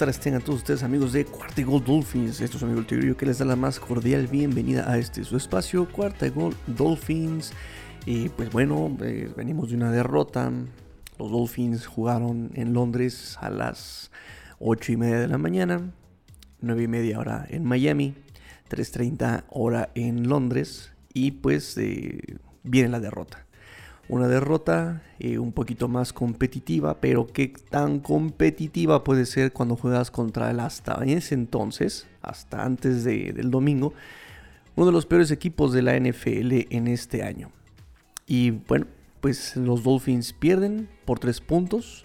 tardes tengan todos ustedes amigos de Cuarta y Gol Dolphins. Esto es amigo el Tigrillo que les da la más cordial bienvenida a este su espacio, Cuarta y Gol Dolphins. Y pues bueno, eh, venimos de una derrota. Los Dolphins jugaron en Londres a las 8 y media de la mañana, 9 y media hora en Miami, 3.30 hora en Londres y pues eh, viene la derrota una derrota eh, un poquito más competitiva, pero qué tan competitiva puede ser cuando juegas contra el hasta ese entonces, hasta antes del domingo, uno de los peores equipos de la NFL en este año. Y bueno, pues los Dolphins pierden por tres puntos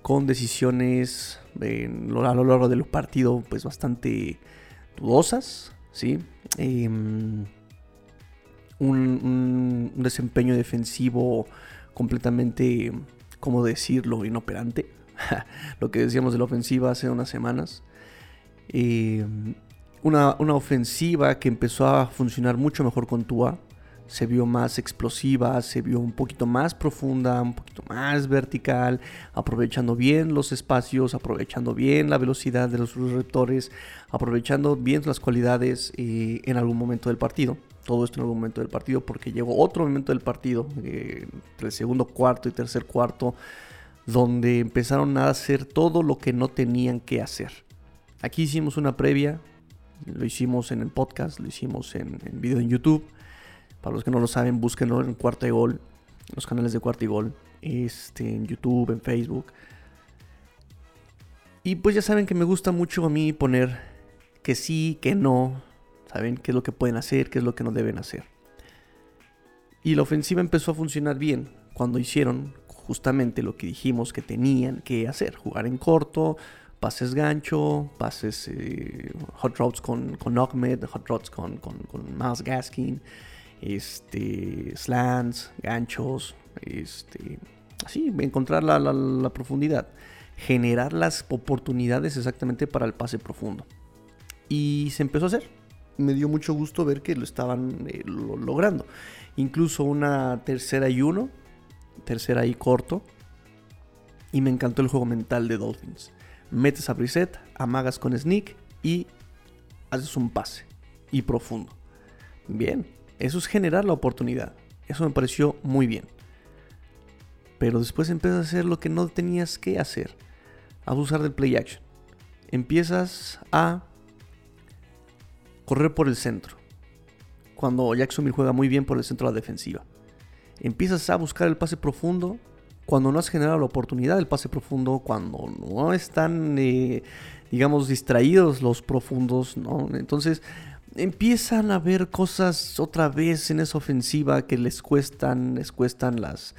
con decisiones a lo largo del partido pues bastante dudosas, ¿sí? Em, un, desempeño defensivo completamente, ¿cómo decirlo?, inoperante. Lo que decíamos de la ofensiva hace unas semanas. Eh, una, una, ofensiva que empezó a funcionar mucho mejor con Tua. Se vio más explosiva, se vio un poquito más profunda, un poquito más vertical, aprovechando bien los espacios, aprovechando bien la velocidad de los receptores, aprovechando bien las cualidades eh, en algún momento del partido todo esto en algún momento del partido, porque llegó otro momento del partido, eh, entre el segundo cuarto y tercer cuarto, donde empezaron a hacer todo lo que no tenían que hacer. Aquí hicimos una previa, lo hicimos en el podcast, lo hicimos en, en video en YouTube. Para los que no lo saben, búsquenlo en Cuarta y Gol, los canales de Cuarta y Gol, este, en YouTube, en Facebook. Y pues ya saben que me gusta mucho a mí poner que sí, que no, saben qué es lo que pueden hacer, qué es lo que no deben hacer. Y la ofensiva empezó a funcionar bien cuando hicieron justamente lo que dijimos que tenían que hacer, jugar en corto, pases gancho, pases eh, hot routes con, con Ahmed, hot routes con, con, con Miles Gaskin, este, slants, ganchos, este, así, encontrar la, profundidad, generar las oportunidades exactamente para el pase profundo. Y se empezó a hacer me dio mucho gusto ver que lo estaban eh, logrando. Incluso una tercera y uno, tercera y corto. Y me encantó el juego mental de Dolphins. Metes a Brissett, amagas con Sneak y haces un pase. Y profundo. Bien, eso es generar la oportunidad. Eso me pareció muy bien. Pero después empiezas a hacer lo que no tenías que hacer. Abusar del play action. Empiezas a correr por el centro. Cuando Jacksonville juega muy bien por el centro de la defensiva. Empiezas a buscar el pase profundo cuando no has generado la oportunidad del pase profundo, cuando no están, eh, digamos, distraídos los profundos, ¿no? Entonces empiezan a ver cosas otra vez en esa ofensiva que les cuestan, les cuestan las,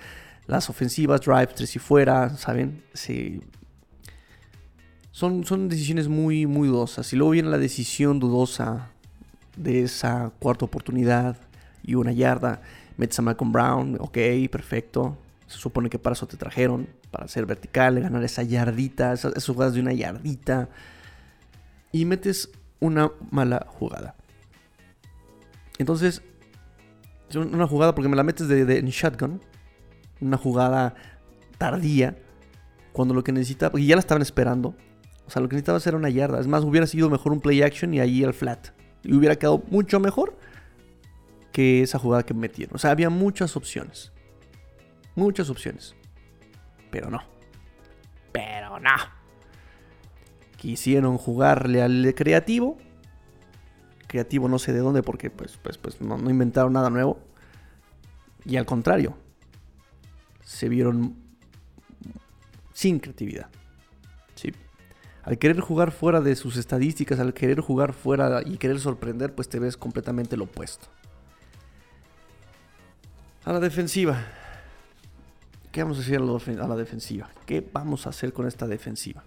las ofensivas, drive, tres y fuera, ¿saben? Son, son decisiones muy, muy dudosas. Y luego viene la decisión dudosa de esa cuarta oportunidad y una yarda. Metes a Malcolm Brown, ok, perfecto. Se supone que para eso te trajeron, para ser vertical, ganar esa yardita, esas, jugadas de una yardita. Y metes una mala jugada. Entonces, es una jugada porque me la metes de, en shotgun. Una jugada tardía. Cuando lo que necesitaba, porque ya la estaban esperando. O sea, lo que necesitaba era una yarda. Es más, hubiera sido mejor un play action y ahí al flat. Y hubiera quedado mucho mejor que esa jugada que metieron. O sea, había muchas opciones. Muchas opciones. Pero no. Pero no. Quisieron jugarle al creativo. Creativo no sé de dónde porque pues, pues, pues no, inventaron nada nuevo. Y al contrario. Se vieron sin creatividad. ¿Sí? al querer jugar fuera de sus estadísticas, al querer jugar fuera y querer sorprender, pues te ves completamente lo opuesto. A la defensiva. ¿Qué vamos a hacer a la defensiva? ¿Qué vamos a hacer con esta defensiva?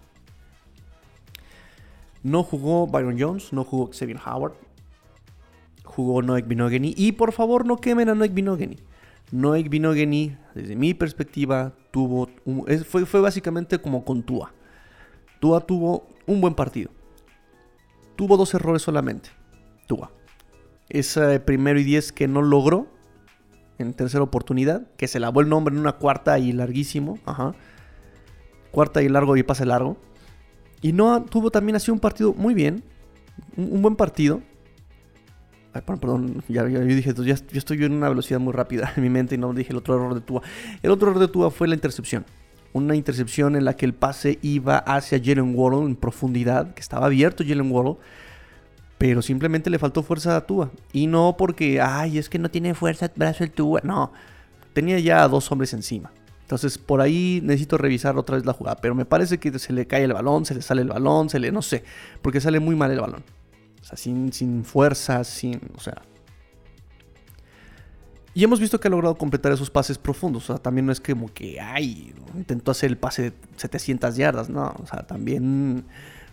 No jugó Byron Jones, no jugó Xavier Howard, jugó Noek Binogany. Y por favor, no quemen a Noek Binogany. Noek Binogany, desde mi perspectiva, tuvo fue, fue básicamente como con Tua. Tua tuvo un buen partido. Tuvo dos errores solamente. Tua. Ese primero y diez que no logró en tercera oportunidad, que se lavó el nombre en una cuarta y larguísimo. Ajá. Cuarta y largo y pase largo. Y Noah tuvo también así un partido muy bien. Un, buen partido. Ay, perdón, perdón ya, yo dije, ya, yo estoy en una velocidad muy rápida en mi mente y no dije el otro error de Tua. El otro error de Tua fue la intercepción. Una intercepción en la que el pase iba hacia Jalen Waddle en profundidad, que estaba abierto Jalen Waddle pero simplemente le faltó fuerza a Tua. Y no porque, ay, es que no tiene fuerza el brazo el Tua. No, tenía ya a dos hombres encima. Entonces por ahí necesito revisar otra vez la jugada. Pero me parece que se le cae el balón, se le sale el balón, se le, no sé. Porque sale muy mal el balón. O sea, sin, sin fuerza, sin, o sea... Y hemos visto que ha logrado completar esos pases profundos. O sea, también no es como que, ay, intentó hacer el pase de 700 yardas. No, o sea, también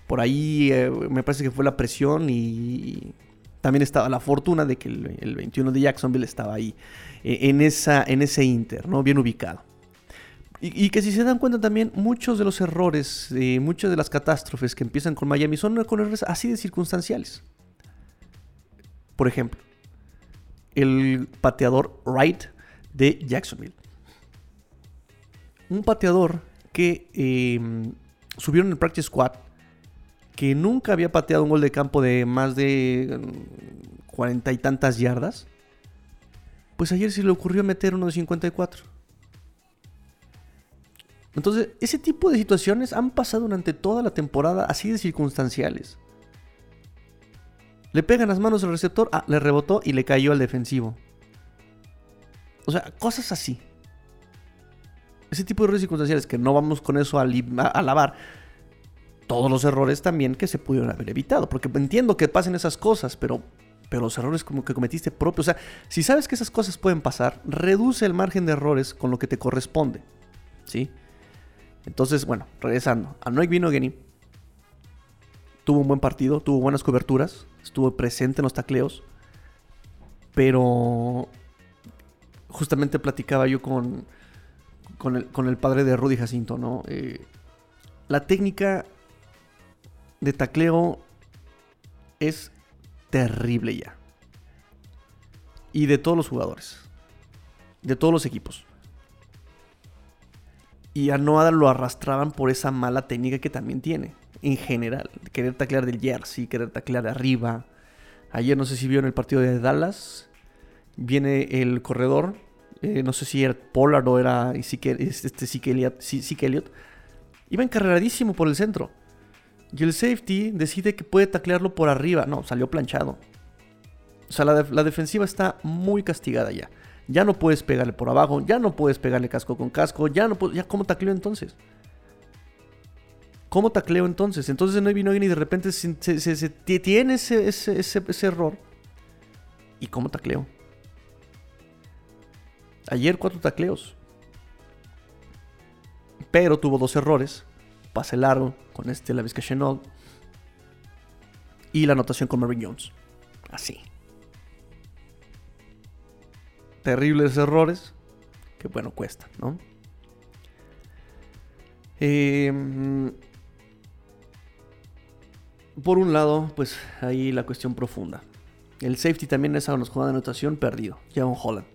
por ahí eh, me parece que fue la presión y también estaba la fortuna de que el, 21 de Jacksonville estaba ahí, eh, en, esa, en ese Inter, ¿no? Bien ubicado. Y, que si se dan cuenta también, muchos de los errores, eh, muchas de las catástrofes que empiezan con Miami son con errores así de circunstanciales. Por ejemplo, el pateador Wright de Jacksonville. Un pateador que eh, subieron el practice squad que nunca había pateado un gol de campo de más de mm, cuarenta y tantas yardas, pues ayer se le ocurrió meter uno de 54. Entonces, ese tipo de situaciones han pasado durante toda la temporada así de circunstanciales. Le pegan las manos al receptor, ah, le rebotó y le cayó al defensivo. O sea, cosas así. Ese tipo de errores circunstanciales que no vamos con eso a, a lavar todos los errores también que se pudieron haber evitado. Porque entiendo que pasen esas cosas, pero, pero los errores como que cometiste propios. O sea, si sabes que esas cosas pueden pasar, reduce el margen de errores con lo que te corresponde. ¿Sí? Entonces, bueno, regresando. A Noik Geni tuvo un buen partido, tuvo buenas coberturas, estuvo presente en los tacleos. Pero justamente platicaba yo con, con, el, con el padre de Rudy Jacinto, ¿no? Eh, la técnica de tacleo es terrible ya. Y de todos los jugadores. De todos los equipos. Y a Noah lo arrastraban por esa mala técnica que también tiene. En general. Querer taclear del jersey, querer taclear arriba. Ayer no sé si vio en el partido de Dallas. Viene el corredor. Eh, no sé si era Pollard o era este Elliott. Iba encarreradísimo por el centro. Y el safety decide que puede taclearlo por arriba. No, salió planchado. O sea, la, defensiva está muy castigada ya. Ya no puedes pegarle por abajo, ya no puedes pegarle casco con casco, ya no puedes, ya cómo tacleo entonces. ¿Cómo tacleo entonces? Entonces no vino y de repente se, tiene ese, error. ¿Y cómo tacleo? Ayer cuatro tacleos. Pero tuvo dos errores pase largo con este Lavisca Chenault. Y la anotación con Marvin Jones. Así. Terribles errores. Que bueno, cuesta, ¿no? Em, por un lado, pues ahí la cuestión profunda. El safety también es a una jugada de anotación perdido. Un Holland.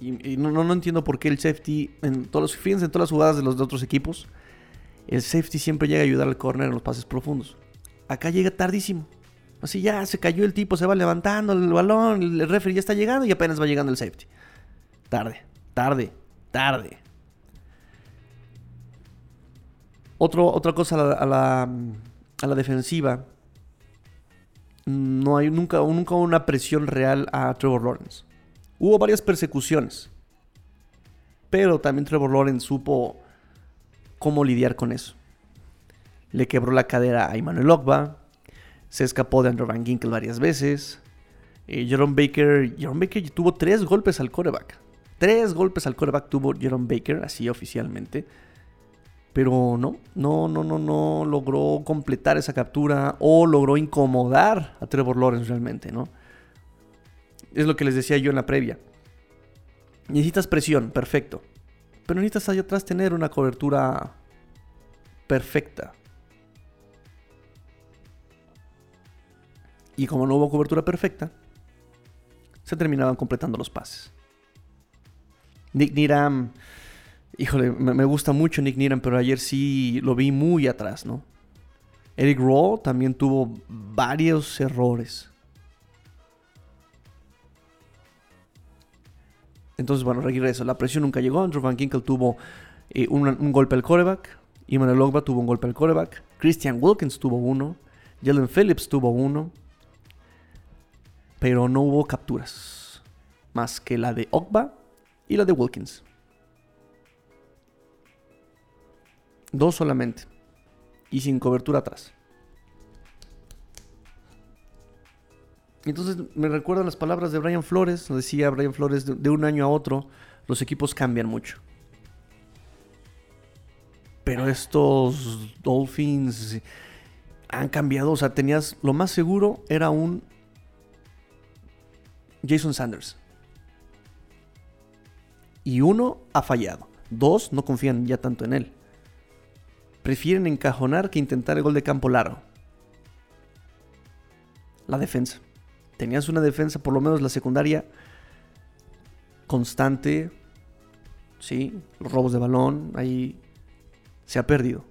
Y, no, no, entiendo por qué el safety, en todos fíjense en todas las jugadas de los otros equipos, el safety siempre llega a ayudar al corner en los pases profundos. Acá llega tardísimo. Así ya se cayó el tipo, se va levantando el balón, el referee ya está llegando y apenas va llegando el safety. Tarde, tarde, tarde. otra cosa a la, a la, defensiva. No hay nunca, nunca una presión real a Trevor Lawrence. Hubo varias persecuciones. Pero también Trevor Lawrence supo cómo lidiar con eso. Le quebró la cadera a Emmanuel Ogba, se escapó de Andrew Van Ginkel varias veces. Eh, Jerome Baker, Jerome Baker tuvo tres golpes al coreback. Tres golpes al coreback tuvo Jerome Baker, así oficialmente. Pero no, no, no, no, no logró completar esa captura o logró incomodar a Trevor Lawrence realmente, ¿no? Es lo que les decía yo en la previa. Necesitas presión, perfecto. Pero necesitas allá atrás tener una cobertura perfecta. Y como no hubo cobertura perfecta, se terminaban completando los pases. Nick Niram Híjole, me, gusta mucho Nick Needham, pero ayer sí lo vi muy atrás, ¿no? Eric Rowe también tuvo varios errores. Entonces, bueno, regreso. La presión nunca llegó. Andrew Van Ginkel tuvo eh, un, golpe al coreback. Iman Logba tuvo un golpe al coreback. Christian Wilkins tuvo uno. Jalen Phillips tuvo uno. Pero no hubo capturas. Más que la de Ogba y la de Wilkins. Dos solamente. Y sin cobertura atrás. Entonces me recuerdan las palabras de Brian Flores. Lo decía Brian Flores, de, un año a otro los equipos cambian mucho. Pero estos Dolphins han cambiado. O sea, tenías lo más seguro era un Jason Sanders. Y uno ha fallado. Dos no confían ya tanto en él. Prefieren encajonar que intentar el gol de campo largo. La defensa tenías una defensa, por lo menos la secundaria, constante. Sí, los robos de balón, ahí se ha perdido.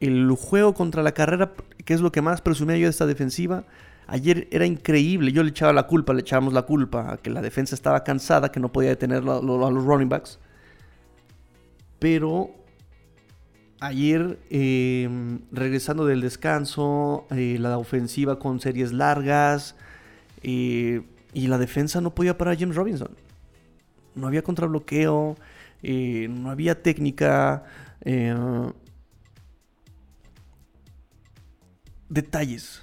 El juego contra la carrera, que es lo que más presumía yo de esta defensiva, ayer era increíble. Yo le echaba la culpa, le echábamos la culpa a que la defensa estaba cansada, que no podía detener a los running backs. Pero Ayer, em, regresando del descanso, eh, la ofensiva con series largas eh, y la defensa no podía parar a James Robinson. No había contrabloqueo, eh, no había técnica. Detalles.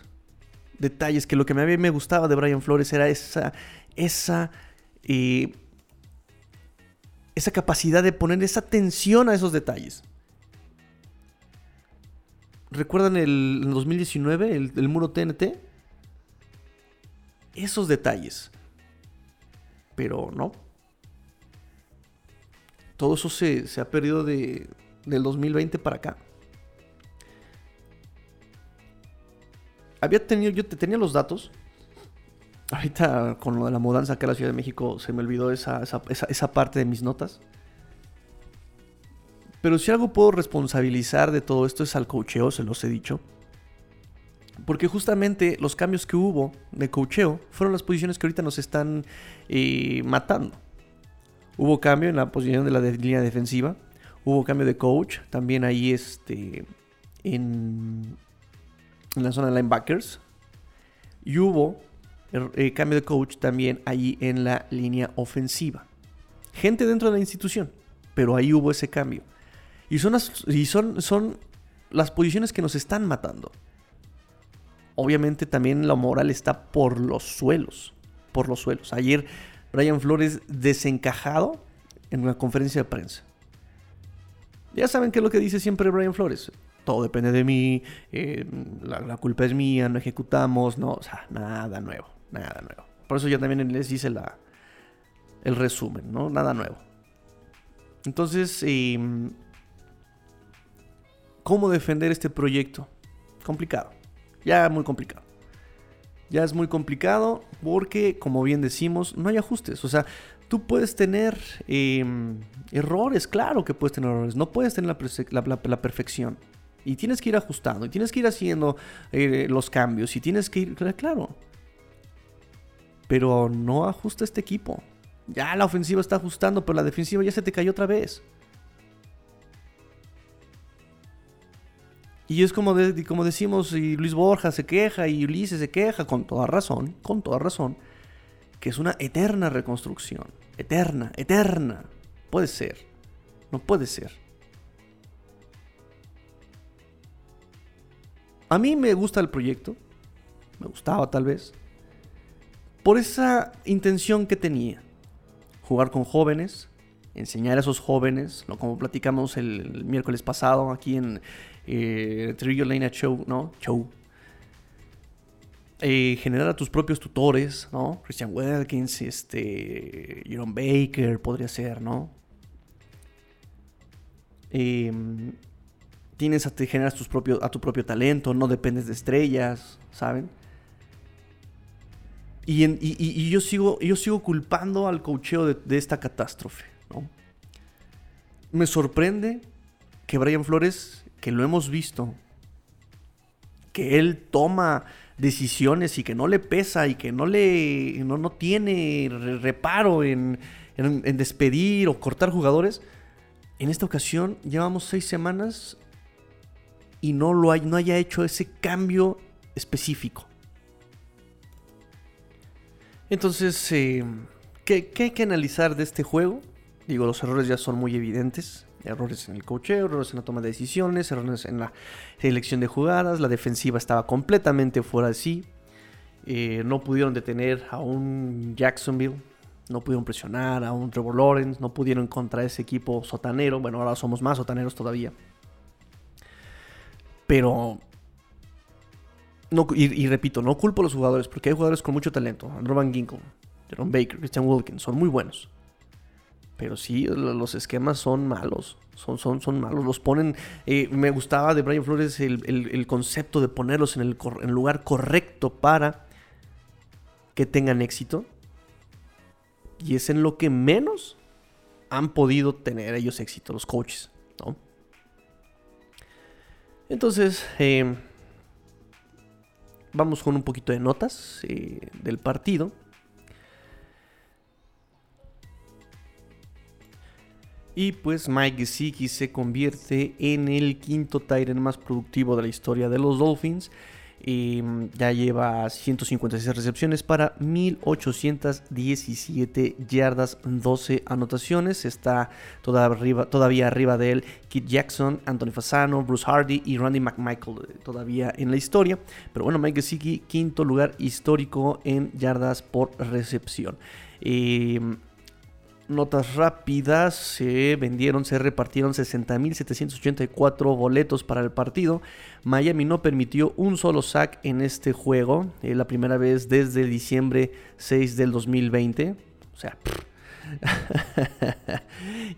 Detalles que lo que a me gustaba de Brian Flores era esa, esa, esa capacidad de poner esa atención a esos detalles. ¿Recuerdan el, 2019, el, muro TNT? Esos detalles. Pero no. Todo eso se, ha perdido de, del 2020 para acá. Había tenido, yo tenía los datos. Ahorita con lo de la mudanza acá a la Ciudad de México se me olvidó esa, esa parte de mis notas. Pero si algo puedo responsabilizar de todo esto es al cocheo, se los he dicho. Porque justamente los cambios que hubo de cocheo fueron las posiciones que ahorita nos están eh, matando. Hubo cambio en la posición de la línea defensiva. Hubo cambio de coach. También ahí este, en, en la zona de linebackers. Y hubo eh, cambio de coach también ahí en la línea ofensiva. Gente dentro de la institución. Pero ahí hubo ese cambio. Y son las, son las posiciones que nos están matando. Obviamente también la moral está por los suelos. Por los suelos. Ayer Brian Flores desencajado en una conferencia de prensa. Ya saben qué es lo que dice siempre Brian Flores. Todo depende de mí, eh, la, culpa es mía, no ejecutamos, no, o sea, nada nuevo, nada nuevo. Por eso ya también les dice la, el resumen, ¿no? Nada nuevo. Entonces, eh, ¿Cómo defender este proyecto? Complicado. Ya muy complicado. Ya es muy complicado porque, como bien decimos, no hay ajustes. O sea, tú puedes tener em, errores, claro que puedes tener errores. No puedes tener la, perfección. Y tienes que ir ajustando, y tienes que ir haciendo eh, los cambios, y tienes que ir, claro. Pero no ajusta este equipo. Ya la ofensiva está ajustando, pero la defensiva ya se te cayó otra vez. Y es como, como decimos, y Luis Borja se queja y Ulises se queja, con toda razón, con toda razón, que es una eterna reconstrucción. Eterna, eterna. Puede ser. No puede ser. A mí me gusta el proyecto. Me gustaba tal vez. Por esa intención que tenía. Jugar con jóvenes. Enseñar a esos jóvenes. Como platicamos el miércoles pasado aquí en, eh, Trillo Lane Show, ¿no? Show. Eh, generar a tus propios tutores, ¿no? Christian Wilkins, este, Jerome Baker, podría ser, ¿no? Em, tienes a, te generas tus a tu propio talento, no dependes de estrellas, ¿saben? Y, yo, sigo, yo sigo culpando al cocheo de, de esta catástrofe, ¿no? me sorprende que Brian Flores, que lo hemos visto, que él toma decisiones y que no le pesa y que no le no, no tiene reparo en, en, despedir o cortar jugadores. En esta ocasión llevamos seis semanas y no, lo hay, no haya hecho ese cambio específico. Entonces, eh, ¿qué, ¿qué, hay que analizar de este juego? Digo, los errores ya son muy evidentes. Errores en el cocheo, errores en la toma de decisiones, errores en la selección de jugadas. La defensiva estaba completamente fuera de sí. Eh, no pudieron detener a un Jacksonville. No pudieron presionar a un Trevor Lawrence. No pudieron contra ese equipo sotanero. Bueno, ahora somos más sotaneros todavía. Pero no, y, repito, no culpo a los jugadores porque hay jugadores con mucho talento. Andrew Van Ginkle, Jerome Baker, Christian Wilkins, son muy buenos. Pero sí, los esquemas son malos. Son, son, son malos. Los ponen. Eh, me gustaba de Brian Flores el, concepto de ponerlos en el, en el, lugar correcto para que tengan éxito. Y es en lo que menos han podido tener ellos éxito, los coaches. ¿no? Entonces, eh, vamos con un poquito de notas eh, del partido. Y pues Mike Gesicki se convierte en el quinto Tyrant más productivo de la historia de los Dolphins. Em, ya lleva 156 recepciones para 1817 yardas, 12 anotaciones. Está todavía arriba de él Kit Jackson, Anthony Fasano, Bruce Hardy y Randy McMichael eh, todavía en la historia. Pero bueno, Mike Gesicki, quinto lugar histórico en yardas por recepción. Eh, Notas rápidas, se vendieron, se repartieron 60.784 boletos para el partido. Miami no permitió un solo sack en este juego, eh, la primera vez desde diciembre 6 del 2020. O sea,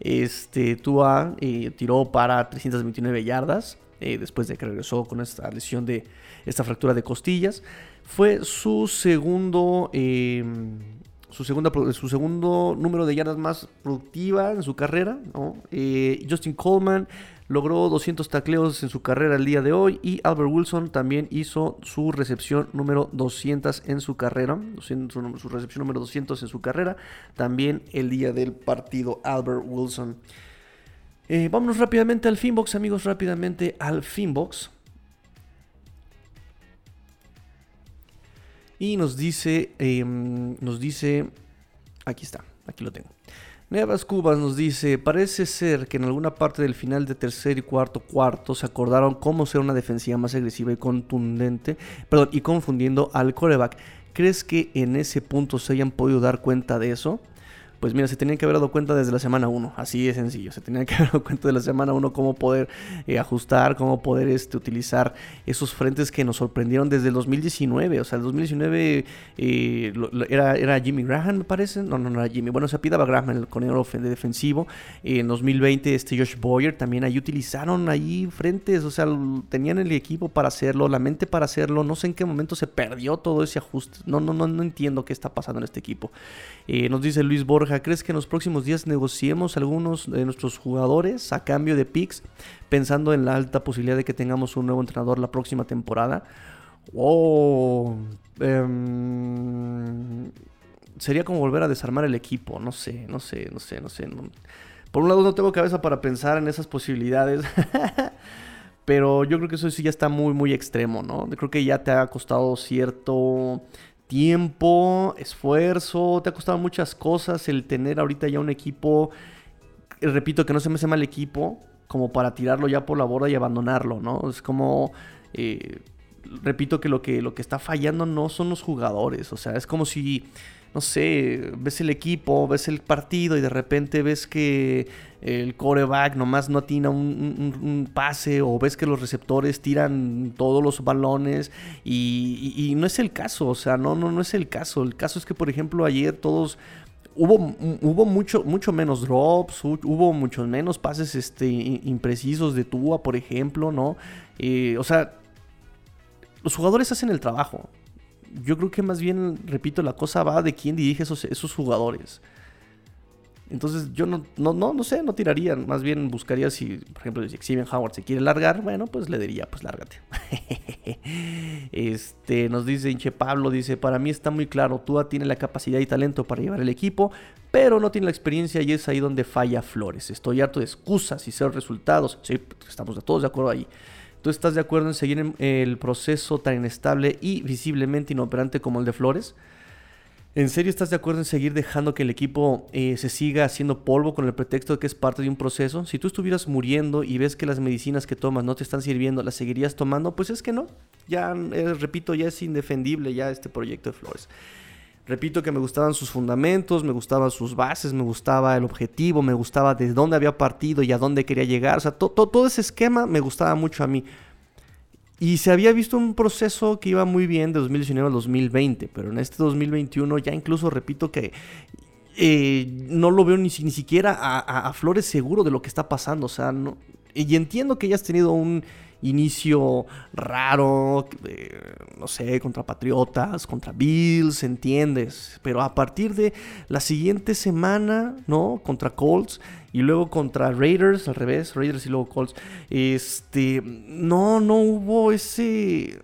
este Tua eh, tiró para 329 yardas eh, después de que regresó con esta lesión de esta fractura de costillas. Fue su segundo su, segunda, su segundo número de yardas más productiva en su carrera. Eh, Justin Coleman logró 200 tacleos en su carrera el día de hoy y Albert Wilson también hizo su recepción número 200 en su carrera, su, recepción número 200 en su carrera, también el día del partido Albert Wilson. Eh, vámonos rápidamente al Finbox, amigos, rápidamente al Finbox. Y nos dice, em, nos dice, aquí está, aquí lo tengo. Nuevas Cubas nos dice, parece ser que en alguna parte del final de tercer y cuarto cuarto se acordaron cómo ser una defensiva más agresiva y contundente, perdón, y confundiendo al coreback. ¿Crees que en ese punto se hayan podido dar cuenta de eso? Pues mira, se tenían que haber dado cuenta desde la semana 1, así de sencillo. Se tenían que haber dado cuenta de la semana 1 cómo poder eh, ajustar, cómo poder este, utilizar esos frentes que nos sorprendieron desde el 2019. O sea, el 2019 eh, era, era Jimmy Graham, me parece. No, no, no era Jimmy. Bueno, se apidaba Graham, el coordinador defensivo. en 2020, este Josh Boyer también ahí utilizaron ahí frentes. O sea, tenían el equipo para hacerlo, la mente para hacerlo. No sé en qué momento se perdió todo ese ajuste. No, no, no, no entiendo qué está pasando en este equipo. Eh, nos dice Luis Borges ¿crees que en los próximos días negociemos algunos de nuestros jugadores a cambio de picks, pensando en la alta posibilidad de que tengamos un nuevo entrenador la próxima temporada? Oh, sería como volver a desarmar el equipo, no sé, no sé, no sé, no sé. Por un lado no tengo cabeza para pensar en esas posibilidades. Pero yo creo que eso sí ya está muy, muy extremo, ¿no? Creo que ya te ha costado cierto tiempo, esfuerzo, te ha costado muchas cosas el tener ahorita ya un equipo, repito que no se me hace mal equipo, como para tirarlo ya por la borda y abandonarlo, ¿no? Es como, eh, repito que lo, que lo que está fallando no son los jugadores, o sea, es como si no sé, ves el equipo, ves el partido y de repente ves que el coreback nomás no atina un, pase o ves que los receptores tiran todos los balones y, no es el caso, o sea, no, no, no es el caso. El caso es que, por ejemplo, ayer todos hubo, hubo mucho, mucho menos drops, hubo muchos menos pases este, imprecisos de Tua, por ejemplo, ¿no? Eh, o sea, los jugadores hacen el trabajo yo creo que más bien, repito, la cosa va de quién dirige esos, esos jugadores. Entonces yo no, no, no, no sé, no tiraría. Más bien buscaría si, por ejemplo, si Steven Howard se quiere largar, bueno, pues le diría, pues lárgate. este, nos dice Inche Pablo, dice, para mí está muy claro, Tua tiene la capacidad y talento para llevar el equipo, pero no tiene la experiencia y es ahí donde falla Flores. Estoy harto de excusas y ser resultados. Sí, estamos todos de acuerdo ahí. ¿Tú estás de acuerdo en seguir el proceso tan inestable y visiblemente inoperante como el de Flores? ¿En serio estás de acuerdo en seguir dejando que el equipo eh, se siga haciendo polvo con el pretexto de que es parte de un proceso? Si tú estuvieras muriendo y ves que las medicinas que tomas no te están sirviendo, ¿las seguirías tomando? Pues es que no. Ya, eh, repito, ya es indefendible ya este proyecto de Flores. Repito que me gustaban sus fundamentos, me gustaban sus bases, me gustaba el objetivo, me gustaba de dónde había partido y a dónde quería llegar. O sea, todo ese esquema me gustaba mucho a mí. Y se había visto un proceso que iba muy bien de 2019 a 2020, pero en este 2021 ya incluso repito que eh, no lo veo ni, ni siquiera a, Flores seguro de lo que está pasando. O sea, no, y entiendo que hayas tenido un inicio raro, eh, no sé, contra Patriotas, contra Bills, entiendes. Pero a partir de la siguiente semana, ¿no? Contra Colts y luego contra Raiders, al revés, Raiders y luego Colts, este, no, no hubo ese,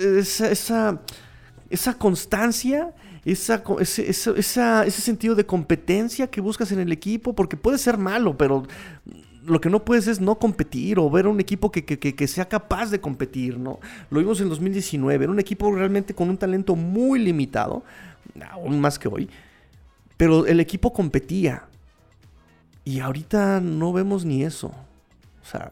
esa, esa, esa constancia. Esa, ese, ese sentido de competencia que buscas en el equipo, porque puede ser malo, pero lo que no puedes es no competir o ver a un equipo que, sea capaz de competir, ¿no? Lo vimos en 2019, era un equipo realmente con un talento muy limitado, aún más que hoy, pero el equipo competía. Y ahorita no vemos ni eso. O sea,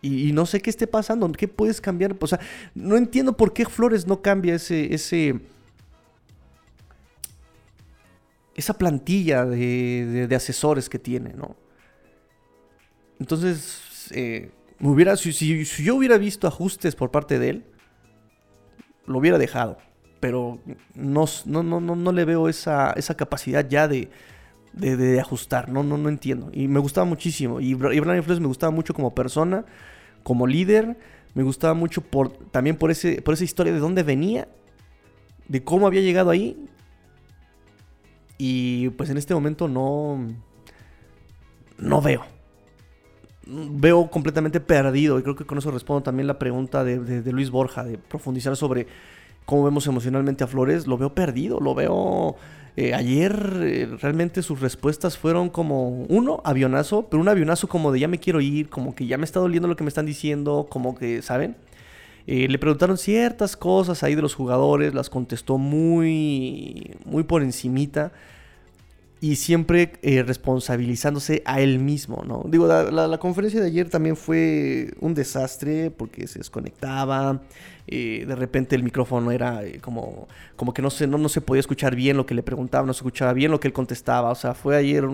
y, no sé qué esté pasando, qué puedes cambiar. O sea, no entiendo por qué Flores no cambia ese, ese esa plantilla de asesores que tiene, ¿no? Entonces, eh, hubiera, si, yo hubiera visto ajustes por parte de él, lo hubiera dejado. Pero no, no, no, no, le veo esa, esa capacidad ya de, de, ajustar. No, no, no entiendo. Y me gustaba muchísimo. Y, Brian Flores me gustaba mucho como persona, como líder. Me gustaba mucho por, también por, ese, por esa historia de dónde venía, de cómo había llegado ahí. Y pues en este momento no, no veo veo completamente perdido. Y creo que con eso respondo también la pregunta de, Luis Borja, de profundizar sobre cómo vemos emocionalmente a Flores. Lo veo perdido, lo veo... Eh, ayer eh, realmente sus respuestas fueron como, uno, avionazo, pero un avionazo como de ya me quiero ir, como que ya me está doliendo lo que me están diciendo, como que, ¿saben? Eh, le preguntaron ciertas cosas ahí de los jugadores, las contestó muy, muy por encimita y siempre eh, responsabilizándose a él mismo, ¿no? Digo, la, conferencia de ayer también fue un desastre porque se desconectaba, eh, de repente el micrófono era eh, como, como que no se, no, no se podía escuchar bien lo que le preguntaba, no se escuchaba bien lo que él contestaba, o sea, fue ayer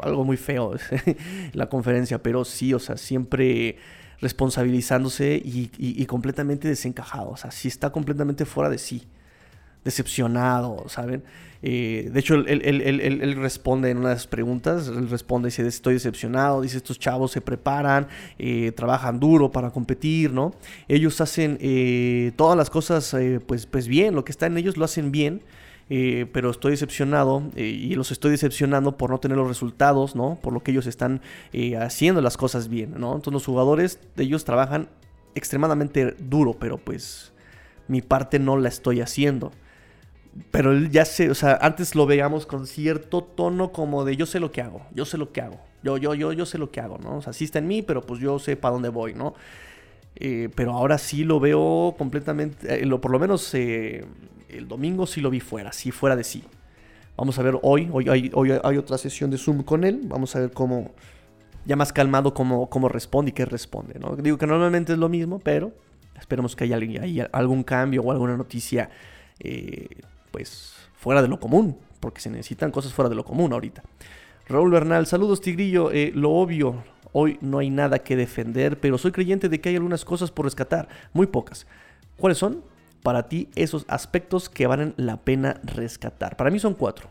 algo muy feo la conferencia, pero sí, o sea, siempre responsabilizándose y, y completamente desencajado, o sea, sí está completamente fuera de sí decepcionado, ¿saben? Eh, de hecho, él, responde en una de las preguntas, él responde, dice, estoy decepcionado, dice, estos chavos se preparan, eh, trabajan duro para competir, ¿no? Ellos hacen eh, todas las cosas, pues, pues bien, lo que está en ellos lo hacen bien, pero estoy decepcionado y los estoy decepcionando por no tener los resultados, ¿no? Por lo que ellos están haciendo las cosas bien, ¿no? Entonces los jugadores ellos trabajan extremadamente duro, pero pues mi parte no la estoy haciendo. Pero él ya sé, o sea, antes lo veíamos con cierto tono como de yo sé lo que hago, yo sé lo que hago, yo, yo, yo, yo sé lo que hago, ¿no? O sea, sí está en mí, pero pues yo sé para dónde voy, ¿no? Eh, pero ahora sí lo veo completamente, eh, lo, por lo menos eh, el domingo sí lo vi fuera, sí fuera de sí. Vamos a ver hoy, hoy hay, hoy hay otra sesión de Zoom con él, vamos a ver cómo, ya más calmado, cómo, cómo responde y qué responde, ¿no? Digo que normalmente es lo mismo, pero esperemos que haya, haya algún cambio o alguna noticia pues fuera de lo común, porque se necesitan cosas fuera de lo común ahorita. Raúl Bernal, saludos Tigrillo, eh, lo obvio, hoy no hay nada que defender, pero soy creyente de que hay algunas cosas por rescatar, muy pocas. ¿Cuáles son? Para ti esos aspectos que valen la pena rescatar. Para mí son cuatro.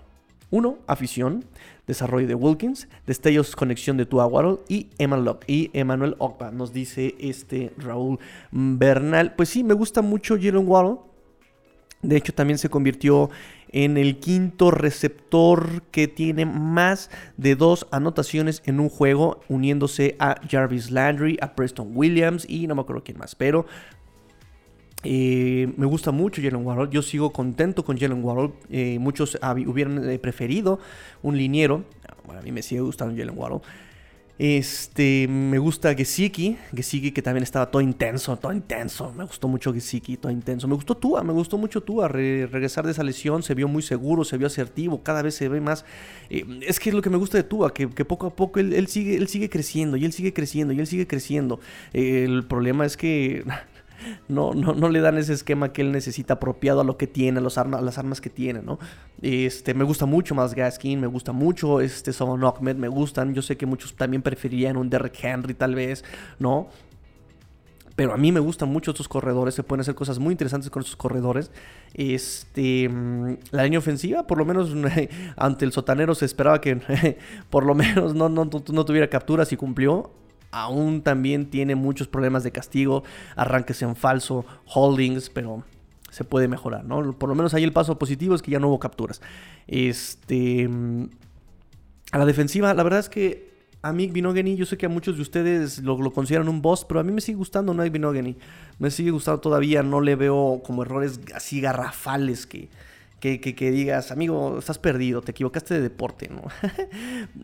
Uno, afición, desarrollo de Wilkins, destellos, conexión de Tua Waddle y Emmanuel, y Emmanuel Ogba, nos dice este Raúl Bernal. Pues sí, me gusta mucho Jalen Waddle. De hecho, también se convirtió en el quinto receptor que tiene más de dos anotaciones en un juego, uniéndose a Jarvis Landry, a Preston Williams y no me acuerdo quién más, pero eh, me gusta mucho Jalen Waddle. Yo sigo contento con Jalen Waddle. Eh, muchos hubieran eh, preferido un liniero. Bueno, a mí me sigue gustando Jalen Waddle. Este, me gusta Gesicki, Gesicki que también estaba todo intenso, todo intenso. Me gustó mucho Gesicki, todo intenso. Me gustó Tua, me gustó mucho Tua. regresar de esa lesión se vio muy seguro, se vio asertivo, cada vez se ve más. es que es lo que me gusta de Tua, que, poco a poco él, sigue, él sigue creciendo y él sigue creciendo y él sigue creciendo. el problema es que no, no, no le dan ese esquema que él necesita apropiado a lo que tiene, a, los las armas que tiene, ¿no? Este, me gusta mucho más Gaskin, me gusta mucho este Savon Ahmed, me gustan. Yo sé que muchos también preferirían un Derrick Henry, tal vez, ¿no? Pero a mí me gustan mucho estos corredores, se pueden hacer cosas muy interesantes con estos corredores. Este, mm, la línea ofensiva, por lo menos ante el sotanero se esperaba que por lo menos no, no, no tuviera capturas y cumplió aún también tiene muchos problemas de castigo, arranques en falso, holdings, pero se puede mejorar, ¿no? Por lo menos ahí el paso positivo es que ya no hubo capturas. Este. A la defensiva, la verdad es que a mí Binogany, yo sé que a muchos de ustedes lo, consideran un boss, pero a mí me sigue gustando no Binogany. Me sigue gustando todavía, no le veo como errores así garrafales que, que, digas, amigo, estás perdido, te equivocaste de deporte, ¿no?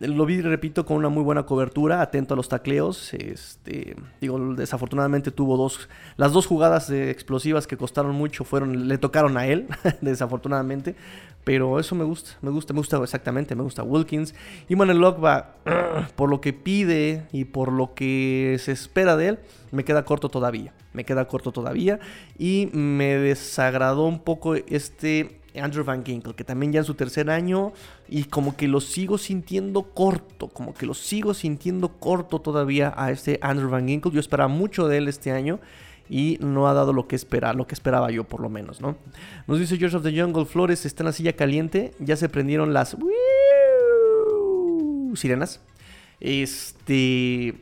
Lo vi, repito, con una muy buena cobertura, atento a los tacleos. Este, digo, desafortunadamente tuvo dos, las dos jugadas explosivas que costaron mucho, fueron, le tocaron a él, desafortunadamente. Pero eso me gusta, me gusta, me gusta exactamente, me gusta Wilkins. Y Manuel va, por lo que pide y por lo que se espera de él, me queda corto todavía. Me queda corto todavía. Y me desagradó un poco este Andrew Van Ginkle, que también ya en su tercer año y como que lo sigo sintiendo corto, como que lo sigo sintiendo corto todavía a este Andrew Van Ginkle. Yo esperaba mucho de él este año y no ha dado lo que esperaba, lo que esperaba yo por lo menos, ¿no? Nos dice George of the Jungle, Flores está en la silla caliente, ya se prendieron las sirenas. Este,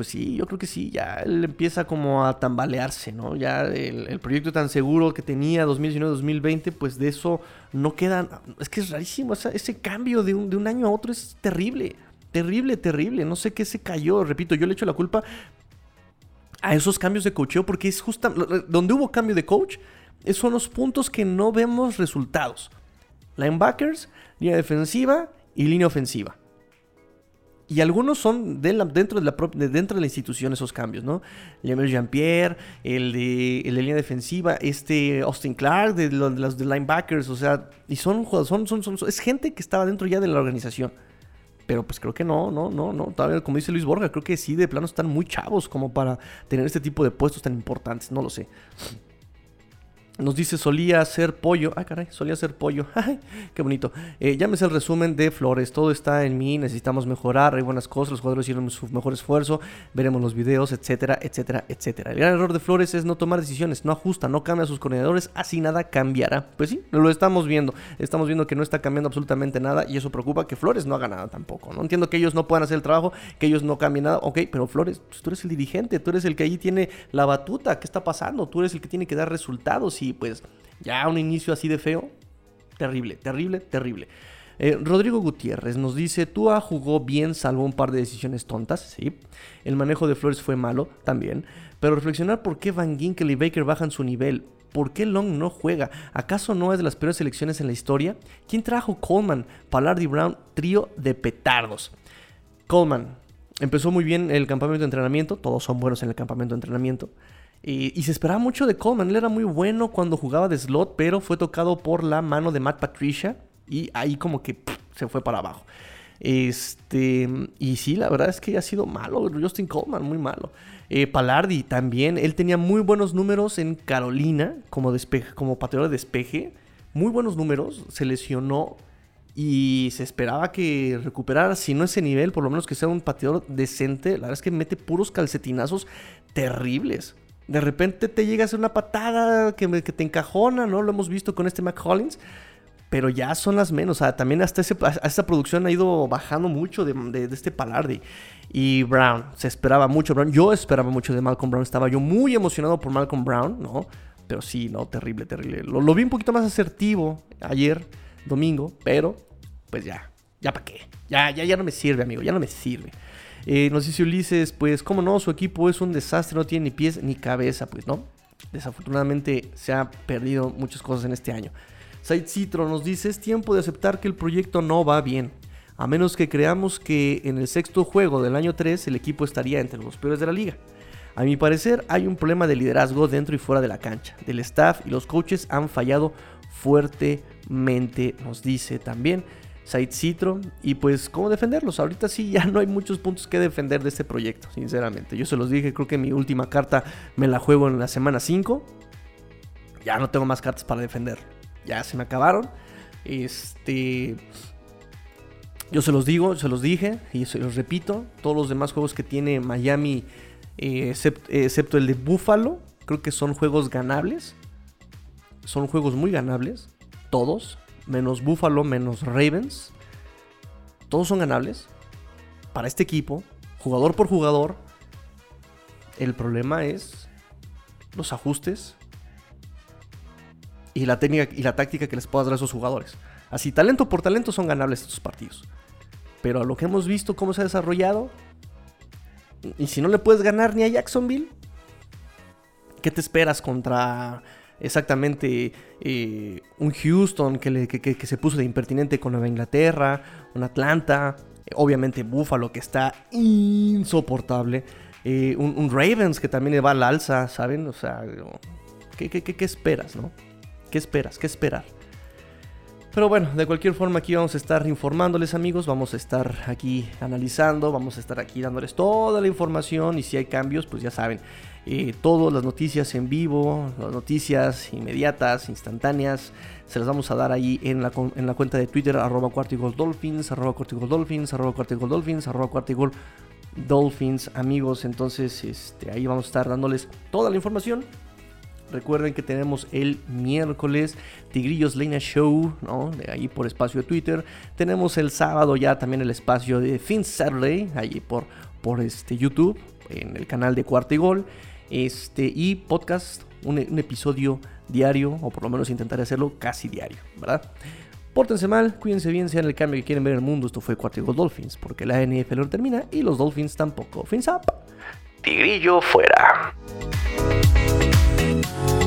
pues sí, yo creo que sí, ya él empieza como a tambalearse, ¿no? Ya el, proyecto tan seguro que tenía 2019-2020, pues de eso no queda, es que es rarísimo, ese cambio de un, año a otro es terrible, terrible, terrible, no sé qué se cayó, repito, yo le echo la culpa a esos cambios de coacheo porque es justo donde hubo cambio de coach, esos son los puntos que no vemos resultados. Linebackers, línea defensiva y línea ofensiva. Y algunos son dentro, de la dentro de la institución esos cambios, ¿no? Jean-Pierre, el de, el de línea defensiva, este Austin Clark, de los, de linebackers, o sea, y son son, son, son, es gente que estaba dentro ya de la organización. Pero pues creo que no, no, no, no. Todavía, como dice Luis Borja, creo que sí, de plano están muy chavos como para tener este tipo de puestos tan importantes. No lo sé. Nos dice, solía ser pollo. Ay, caray, solía ser pollo. Qué bonito. Eh, llámese el resumen de Flores. Todo está en mí, necesitamos mejorar, hay buenas cosas, los jugadores hicieron su mejor esfuerzo, veremos los videos, etcétera, etcétera, etcétera. El gran error de Flores es no tomar decisiones, no ajusta, no cambia a sus coordinadores, así nada cambiará. Pues sí, lo estamos viendo. Estamos viendo que no está cambiando absolutamente nada y eso preocupa que Flores no haga nada tampoco. No entiendo que ellos no puedan hacer el trabajo, que ellos no cambien nada. Ok, pero Flores, pues, tú eres el dirigente, tú eres el que ahí tiene la batuta. ¿Qué está pasando? Tú eres el que tiene que dar resultados y pues ya un inicio así de feo, terrible, terrible, terrible. Eh, Rodrigo Gutiérrez nos dice, Tua jugó bien, salvo un par de decisiones tontas, sí. El manejo de Flores fue malo, también. Pero reflexionar por qué Van Ginkel y Baker bajan su nivel. ¿Por qué Long no juega? ¿Acaso no es de las peores selecciones en la historia? ¿Quién trajo Coleman, Palardi Brown, trío de petardos? Coleman empezó muy bien el campamento de entrenamiento, todos son buenos en el campamento de entrenamiento. Y, se esperaba mucho de Coleman. Él era muy bueno cuando jugaba de slot, pero fue tocado por la mano de Matt Patricia. Y ahí como que se fue para abajo. Este, y sí, la verdad es que ha sido malo. Justin Coleman, muy malo. Eh, Palardi también. Él tenía muy buenos números en Carolina como, despeje, como pateador de despeje. Muy buenos números. Se lesionó. Y se esperaba que recuperara, si no ese nivel, por lo menos que sea un pateador decente. La verdad es que mete puros calcetinazos terribles de repente te llega a hacer una patada que, te encajona, ¿no? Lo hemos visto con este McCollins. Pero ya son las menos. También hasta esa producción ha ido bajando mucho de, este Palardi. Y Brown, se esperaba mucho. Brown. Yo esperaba mucho de Malcolm Brown. Estaba yo muy emocionado por Malcolm Brown, ¿no? Pero sí, no, terrible, terrible. Lo, lo vi un poquito más asertivo ayer. domingo, pero pues ya, ya para qué. Ya, ya, ya no me sirve, amigo, ya no me sirve. Eh, nos dice Ulises, pues, ¿cómo no? Su equipo es un desastre, no tiene ni pies ni cabeza, pues, ¿no? Desafortunadamente se ha perdido muchas cosas en este año. Side Citro nos dice, es tiempo de aceptar que el proyecto no va bien. A menos que creamos que en el sexto juego del año 3 el equipo estaría entre los peores de la liga. A mi parecer hay un problema de liderazgo dentro y fuera de la cancha. Del staff y los coaches han fallado fuertemente, nos dice también. Side Citro. Y pues, ¿cómo defenderlos? Ahorita sí, ya no hay muchos puntos que defender de este proyecto, sinceramente. Yo se los dije, creo que mi última carta me la juego en la semana 5. Ya no tengo más cartas para defender. Ya se me acabaron. Este. Yo se los digo, se los dije y se los repito. Todos los demás juegos que tiene Miami, eh, excepto el de Buffalo, creo que son juegos ganables. Son juegos muy ganables. Todos menos Buffalo, menos Ravens. Todos son ganables para este equipo, jugador por jugador. El problema es los ajustes y la técnica y la táctica que les puedas dar a esos jugadores. Así, talento por talento son ganables estos partidos. Pero a lo que hemos visto cómo se ha desarrollado, y si no le puedes ganar ni a Jacksonville, ¿qué te esperas contra exactamente eh, un Houston que, se puso de impertinente con Nueva Inglaterra, un Atlanta, obviamente Buffalo que está insoportable, eh, un, Ravens que también le va al alza, ¿saben? O sea, ¿qué, qué esperas, no? ¿Qué esperas? ¿Qué esperar? Pero bueno, de cualquier forma aquí vamos a estar informándoles amigos, vamos a estar aquí analizando, vamos a estar aquí dándoles toda la información. Y si hay cambios, pues ya saben, eh, todas las noticias en vivo, las noticias inmediatas, instantáneas, se las vamos a dar ahí en la, en la cuenta de Twitter, arroba Dolphins, arroba Dolphins, arroba Dolphins, arroba Dolphins, amigos, entonces este, ahí vamos a estar dándoles toda la información Recuerden que tenemos el miércoles Tigrillos Lena Show, ¿no? De ahí por espacio de Twitter. Tenemos el sábado ya también el espacio de Fin Saturday, ahí por, por este YouTube, en el canal de Cuarta y Gol. Este, y podcast, un, episodio diario, o por lo menos intentaré hacerlo casi diario, ¿verdad? Pórtense mal, cuídense bien, sean el cambio que quieren ver en el mundo. Esto fue Cuarta y Gol Dolphins, porque la NFL no termina y los Dolphins tampoco. Fins up. Tigrillo fuera. Thank you.